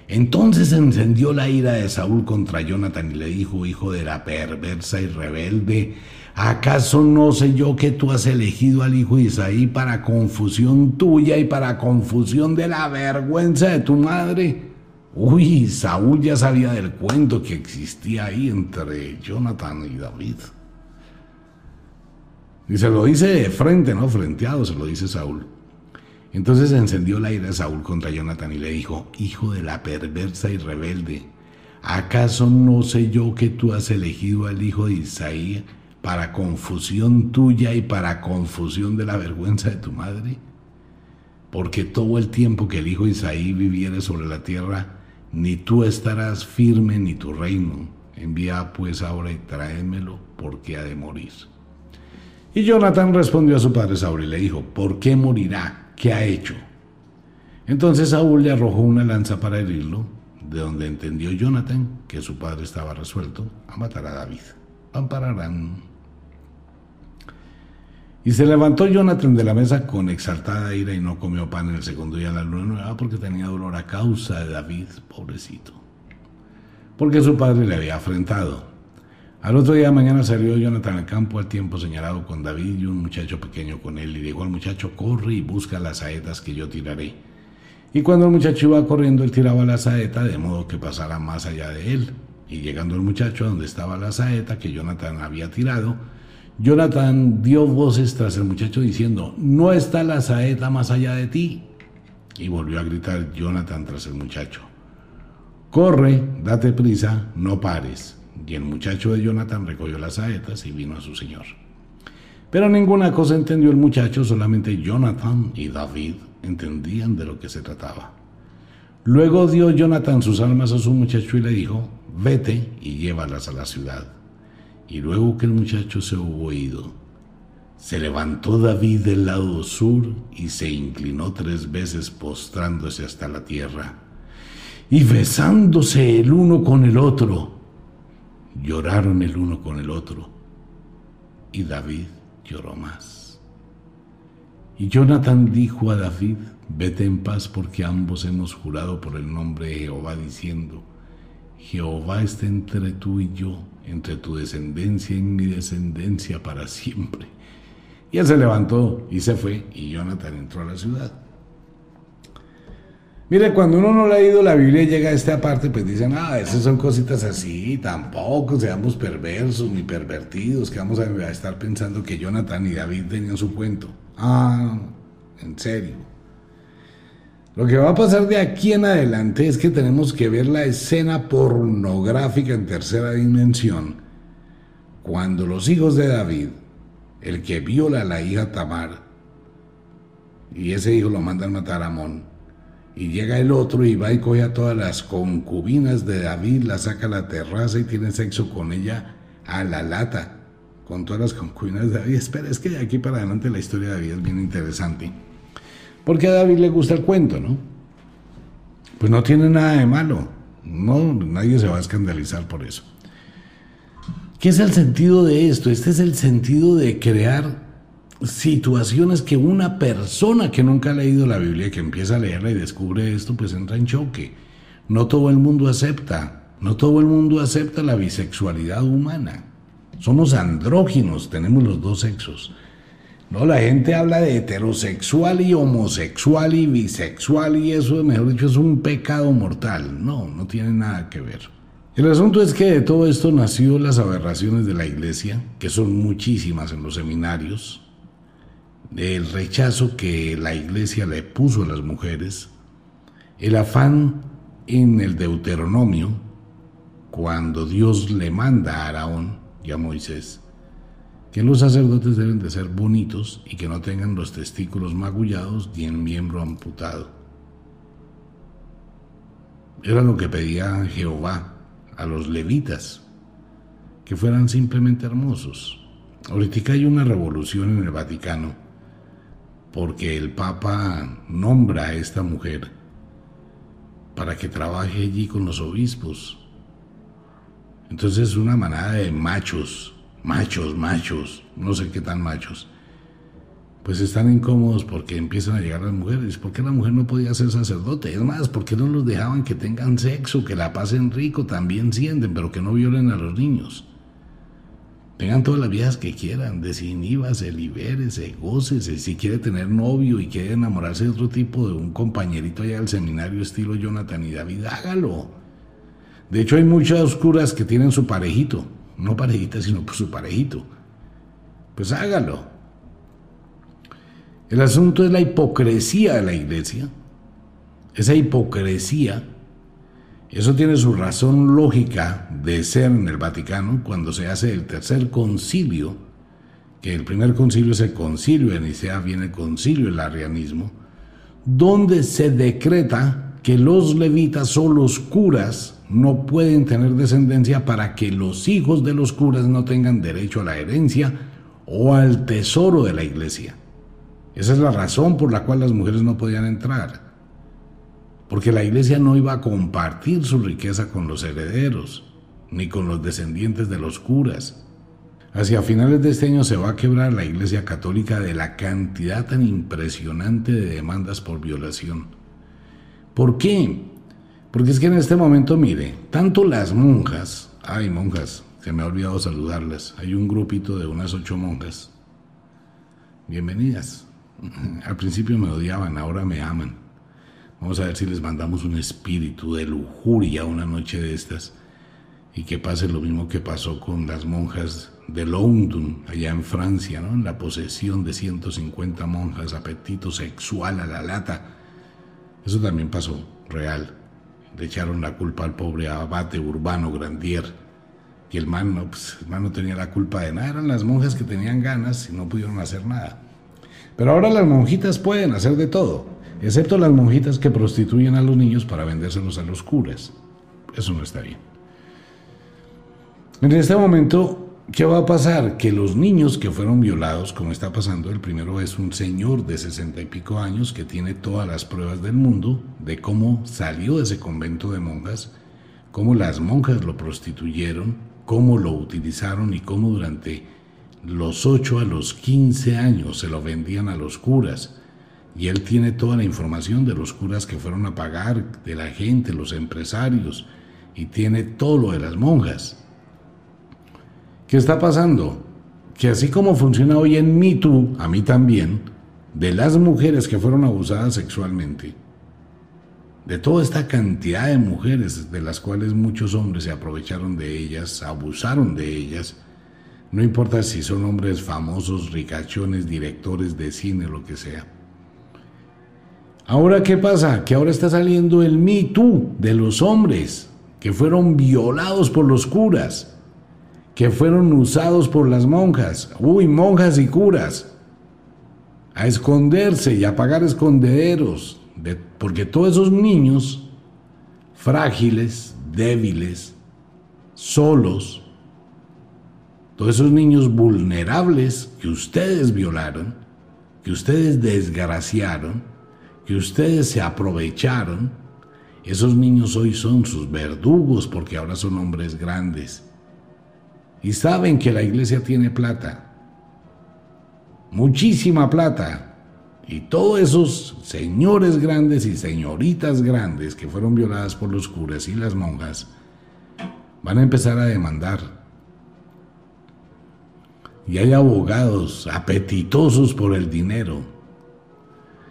Entonces encendió la ira de Saúl contra Jonathan y le dijo, hijo de la perversa y rebelde, ¿acaso no sé yo que tú has elegido al hijo Isaí para confusión tuya y para confusión de la vergüenza de tu madre? Uy, Saúl ya sabía del cuento que existía ahí entre Jonathan y David. Y se lo dice de frente, ¿no? Frenteado, se lo dice Saúl. Entonces encendió la ira de Saúl contra Jonathan y le dijo, Hijo de la perversa y rebelde, ¿acaso no sé yo que tú has elegido al hijo de Isaí para confusión tuya y para confusión de la vergüenza de tu madre? Porque todo el tiempo que el hijo Isaí viviere sobre la tierra, ni tú estarás firme ni tu reino. Envía pues ahora y tráemelo, porque ha de morir. Y Jonathan respondió a su padre Saúl y le dijo, ¿por qué morirá? ¿Qué ha hecho? Entonces Saúl le arrojó una lanza para herirlo, de donde entendió Jonathan que su padre estaba resuelto a matar a David. Ampararán y se levantó Jonathan de la mesa con exaltada ira y no comió pan en el segundo día de la luna nueva porque tenía dolor a causa de David, pobrecito. Porque su padre le había afrentado. Al otro día de mañana salió Jonathan al campo al tiempo señalado con David y un muchacho pequeño con él y dijo al muchacho, corre y busca las saetas que yo tiraré. Y cuando el muchacho iba corriendo, él tiraba la saeta de modo que pasara más allá de él. Y llegando el muchacho a donde estaba la saeta que Jonathan había tirado, Jonathan dio voces tras el muchacho diciendo, no está la saeta más allá de ti. Y volvió a gritar Jonathan tras el muchacho, corre, date prisa, no pares. Y el muchacho de Jonathan recogió las saetas y vino a su señor. Pero ninguna cosa entendió el muchacho, solamente Jonathan y David entendían de lo que se trataba. Luego dio Jonathan sus almas a su muchacho y le dijo, vete y llévalas a la ciudad y luego que el muchacho se hubo ido, se levantó David del lado sur y se inclinó tres veces postrándose hasta la tierra. Y besándose el uno con el otro, lloraron el uno con el otro. Y David lloró más. Y Jonathan dijo a David, vete en paz porque ambos hemos jurado por el nombre de Jehová diciendo, Jehová está entre tú y yo entre tu descendencia y mi descendencia para siempre. Y él se levantó y se fue y Jonathan entró a la ciudad. Mire, cuando uno no le ha leído la Biblia y llega a esta parte, pues dicen, ah, esas son cositas así, tampoco seamos perversos ni pervertidos, que vamos a estar pensando que Jonathan y David tenían su cuento. Ah, en serio. Lo que va a pasar de aquí en adelante es que tenemos que ver la escena pornográfica en tercera dimensión. Cuando los hijos de David, el que viola a la hija Tamar, y ese hijo lo mandan a matar a Amón, y llega el otro y va y coge a todas las concubinas de David, la saca a la terraza y tiene sexo con ella a la lata, con todas las concubinas de David. Espera, es que de aquí para adelante la historia de David es bien interesante. Porque a David le gusta el cuento, ¿no? Pues no tiene nada de malo. No, nadie se va a escandalizar por eso. ¿Qué es el sentido de esto? Este es el sentido de crear situaciones que una persona que nunca ha leído la Biblia, que empieza a leerla y descubre esto, pues entra en choque. No todo el mundo acepta, no todo el mundo acepta la bisexualidad humana. Somos andróginos, tenemos los dos sexos. No, la gente habla de heterosexual y homosexual y bisexual y eso, mejor dicho, es un pecado mortal. No, no tiene nada que ver. El asunto es que de todo esto nació las aberraciones de la iglesia, que son muchísimas en los seminarios. el rechazo que la iglesia le puso a las mujeres, el afán en el Deuteronomio, cuando Dios le manda a Araón y a Moisés, que los sacerdotes deben de ser bonitos y que no tengan los testículos magullados ni el miembro amputado. Era lo que pedía Jehová a los levitas, que fueran simplemente hermosos. Ahorita hay una revolución en el Vaticano porque el Papa nombra a esta mujer para que trabaje allí con los obispos. Entonces una manada de machos, machos, machos, no sé qué tan machos, pues están incómodos porque empiezan a llegar las mujeres. ¿Por qué la mujer no podía ser sacerdote? Es más, ¿por qué no los dejaban que tengan sexo, que la pasen rico, también sienten, pero que no violen a los niños? Tengan todas las vidas que quieran, desinhíbase, libérese, gócese. Si quiere tener novio y quiere enamorarse de otro tipo, de un compañerito allá del seminario estilo Jonathan y David, hágalo. De hecho, hay muchas curas que tienen su parejito, no parejita, sino pues su parejito. Pues hágalo. El asunto es la hipocresía de la iglesia. Esa hipocresía eso tiene su razón lógica de ser en el Vaticano cuando se hace el tercer concilio, que el primer concilio es el concilio de Nicea, viene el concilio del arrianismo, donde se decreta que los levitas o los curas no pueden tener descendencia para que los hijos de los curas no tengan derecho a la herencia o al tesoro de la iglesia. Esa es la razón por la cual las mujeres no podían entrar porque la iglesia no iba a compartir su riqueza con los herederos, ni con los descendientes de los curas. Hacia finales de este año se va a quebrar la iglesia católica de la cantidad tan impresionante de demandas por violación. ¿Por qué? Porque es que en este momento, mire, tanto las monjas, ay monjas, se me ha olvidado saludarlas, hay un grupito de unas ocho monjas. Bienvenidas. Al principio me odiaban, ahora me aman. Vamos a ver si les mandamos un espíritu de lujuria una noche de estas y que pase lo mismo que pasó con las monjas de London, allá en Francia, ¿no? En la posesión de 150 monjas, apetito sexual a la lata. Eso también pasó, real. Le echaron la culpa al pobre abate urbano Grandier. Y el man, no, pues, el man no tenía la culpa de nada, eran las monjas que tenían ganas y no pudieron hacer nada. Pero ahora las monjitas pueden hacer de todo excepto las monjitas que prostituyen a los niños para vendérselos a los curas. Eso no está bien. En este momento, ¿qué va a pasar? Que los niños que fueron violados, como está pasando, el primero es un señor de sesenta y pico años que tiene todas las pruebas del mundo de cómo salió de ese convento de monjas, cómo las monjas lo prostituyeron, cómo lo utilizaron y cómo durante los 8 a los 15 años se lo vendían a los curas y él tiene toda la información de los curas que fueron a pagar, de la gente, los empresarios, y tiene todo lo de las monjas. ¿Qué está pasando? Que así como funciona hoy en Me Too, a mí también, de las mujeres que fueron abusadas sexualmente, de toda esta cantidad de mujeres de las cuales muchos hombres se aprovecharon de ellas, abusaron de ellas, no importa si son hombres famosos, ricachones, directores de cine, lo que sea Ahora, ¿qué pasa? Que ahora está saliendo el Me Too de los hombres que fueron violados por los curas, que fueron usados por las monjas, uy, monjas y curas, a esconderse y a pagar escondederos, porque todos esos niños frágiles, débiles, solos, todos esos niños vulnerables que ustedes violaron, que ustedes desgraciaron, que ustedes se aprovecharon, esos niños hoy son sus verdugos porque ahora son hombres grandes. Y saben que la iglesia tiene plata, muchísima plata. Y todos esos señores grandes y señoritas grandes que fueron violadas por los curas y las monjas van a empezar a demandar. Y hay abogados apetitosos por el dinero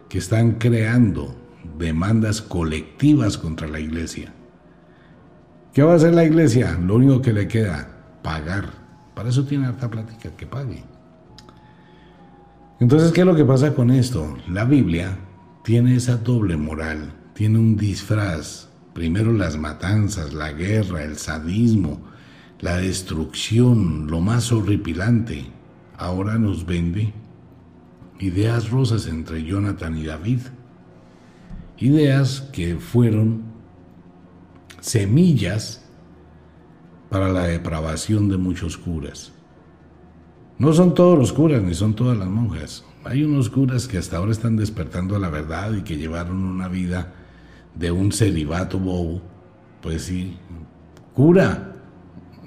que están creando demandas colectivas contra la iglesia. ¿Qué va a hacer la iglesia? Lo único que le queda, pagar. Para eso tiene harta plática, que pague. Entonces, ¿qué es lo que pasa con esto? La Biblia tiene esa doble moral, tiene un disfraz. Primero las matanzas, la guerra, el sadismo, la destrucción, lo más horripilante. Ahora nos vende ideas rosas entre Jonathan y David. Ideas que fueron semillas para la depravación de muchos curas. No son todos los curas ni son todas las monjas. Hay unos curas que hasta ahora están despertando a la verdad y que llevaron una vida de un celibato bobo. Pues sí, cura,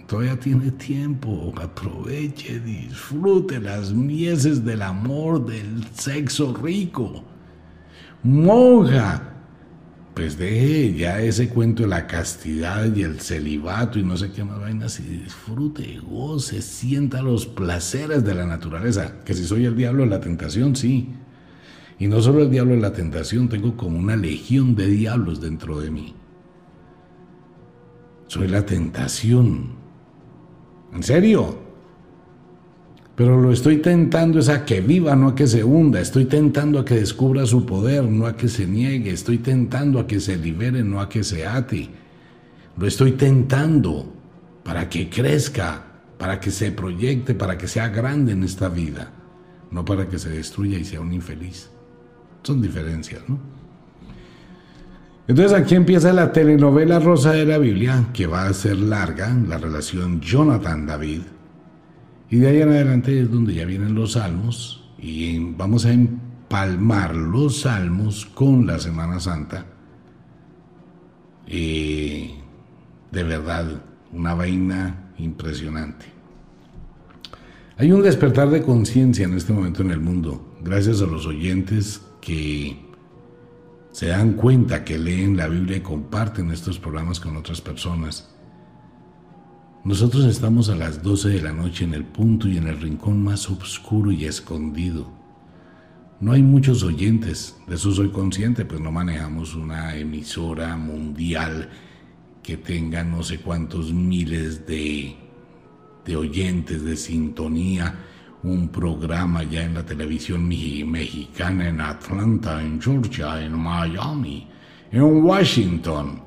todavía tiene tiempo, aproveche, disfrute las mieses del amor, del sexo rico. Monja, pues deje ya ese cuento de la castidad y el celibato y no sé qué más vainas y disfrute, goce, sienta los placeres de la naturaleza. Que si soy el diablo de la tentación, sí. Y no solo el diablo de la tentación, tengo como una legión de diablos dentro de mí. Soy la tentación. ¿En serio? Pero lo estoy tentando es a que viva, no a que se hunda. Estoy tentando a que descubra su poder, no a que se niegue. Estoy tentando a que se libere, no a que se ate. Lo estoy tentando para que crezca, para que se proyecte, para que sea grande en esta vida, no para que se destruya y sea un infeliz. Son diferencias, ¿no? Entonces aquí empieza la telenovela Rosa de la Biblia, que va a ser larga, la relación Jonathan-David y de ahí en adelante es donde ya vienen los salmos y vamos a empalmar los salmos con la Semana Santa. Y de verdad, una vaina impresionante. Hay un despertar de conciencia en este momento en el mundo, gracias a los oyentes que se dan cuenta que leen la Biblia y comparten estos programas con otras personas. Nosotros estamos a las 12 de la noche en el punto y en el rincón más oscuro y escondido. No hay muchos oyentes, de eso soy consciente, pues no manejamos una emisora mundial que tenga no sé cuántos miles de, de oyentes de sintonía, un programa ya en la televisión mexicana, en Atlanta, en Georgia, en Miami, en Washington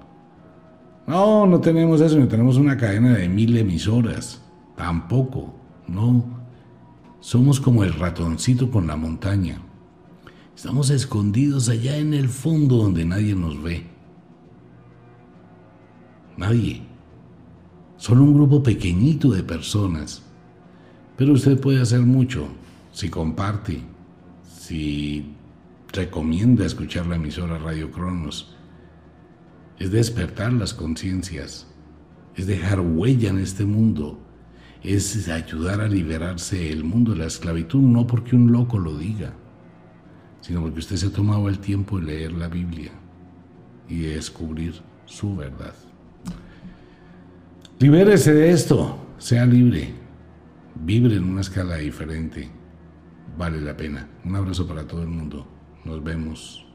no, no tenemos eso, no tenemos una cadena de mil emisoras. Tampoco, no. Somos como el ratoncito con la montaña. Estamos escondidos allá en el fondo donde nadie nos ve. Nadie. Solo un grupo pequeñito de personas. Pero usted puede hacer mucho si comparte, si recomienda escuchar la emisora Radio Cronos es despertar las conciencias, es dejar huella en este mundo, es ayudar a liberarse el mundo de la esclavitud, no porque un loco lo diga, sino porque usted se ha tomado el tiempo de leer la Biblia y de descubrir su verdad. Libérese de esto, sea libre, vibre en una escala diferente, vale la pena. Un abrazo para todo el mundo, nos vemos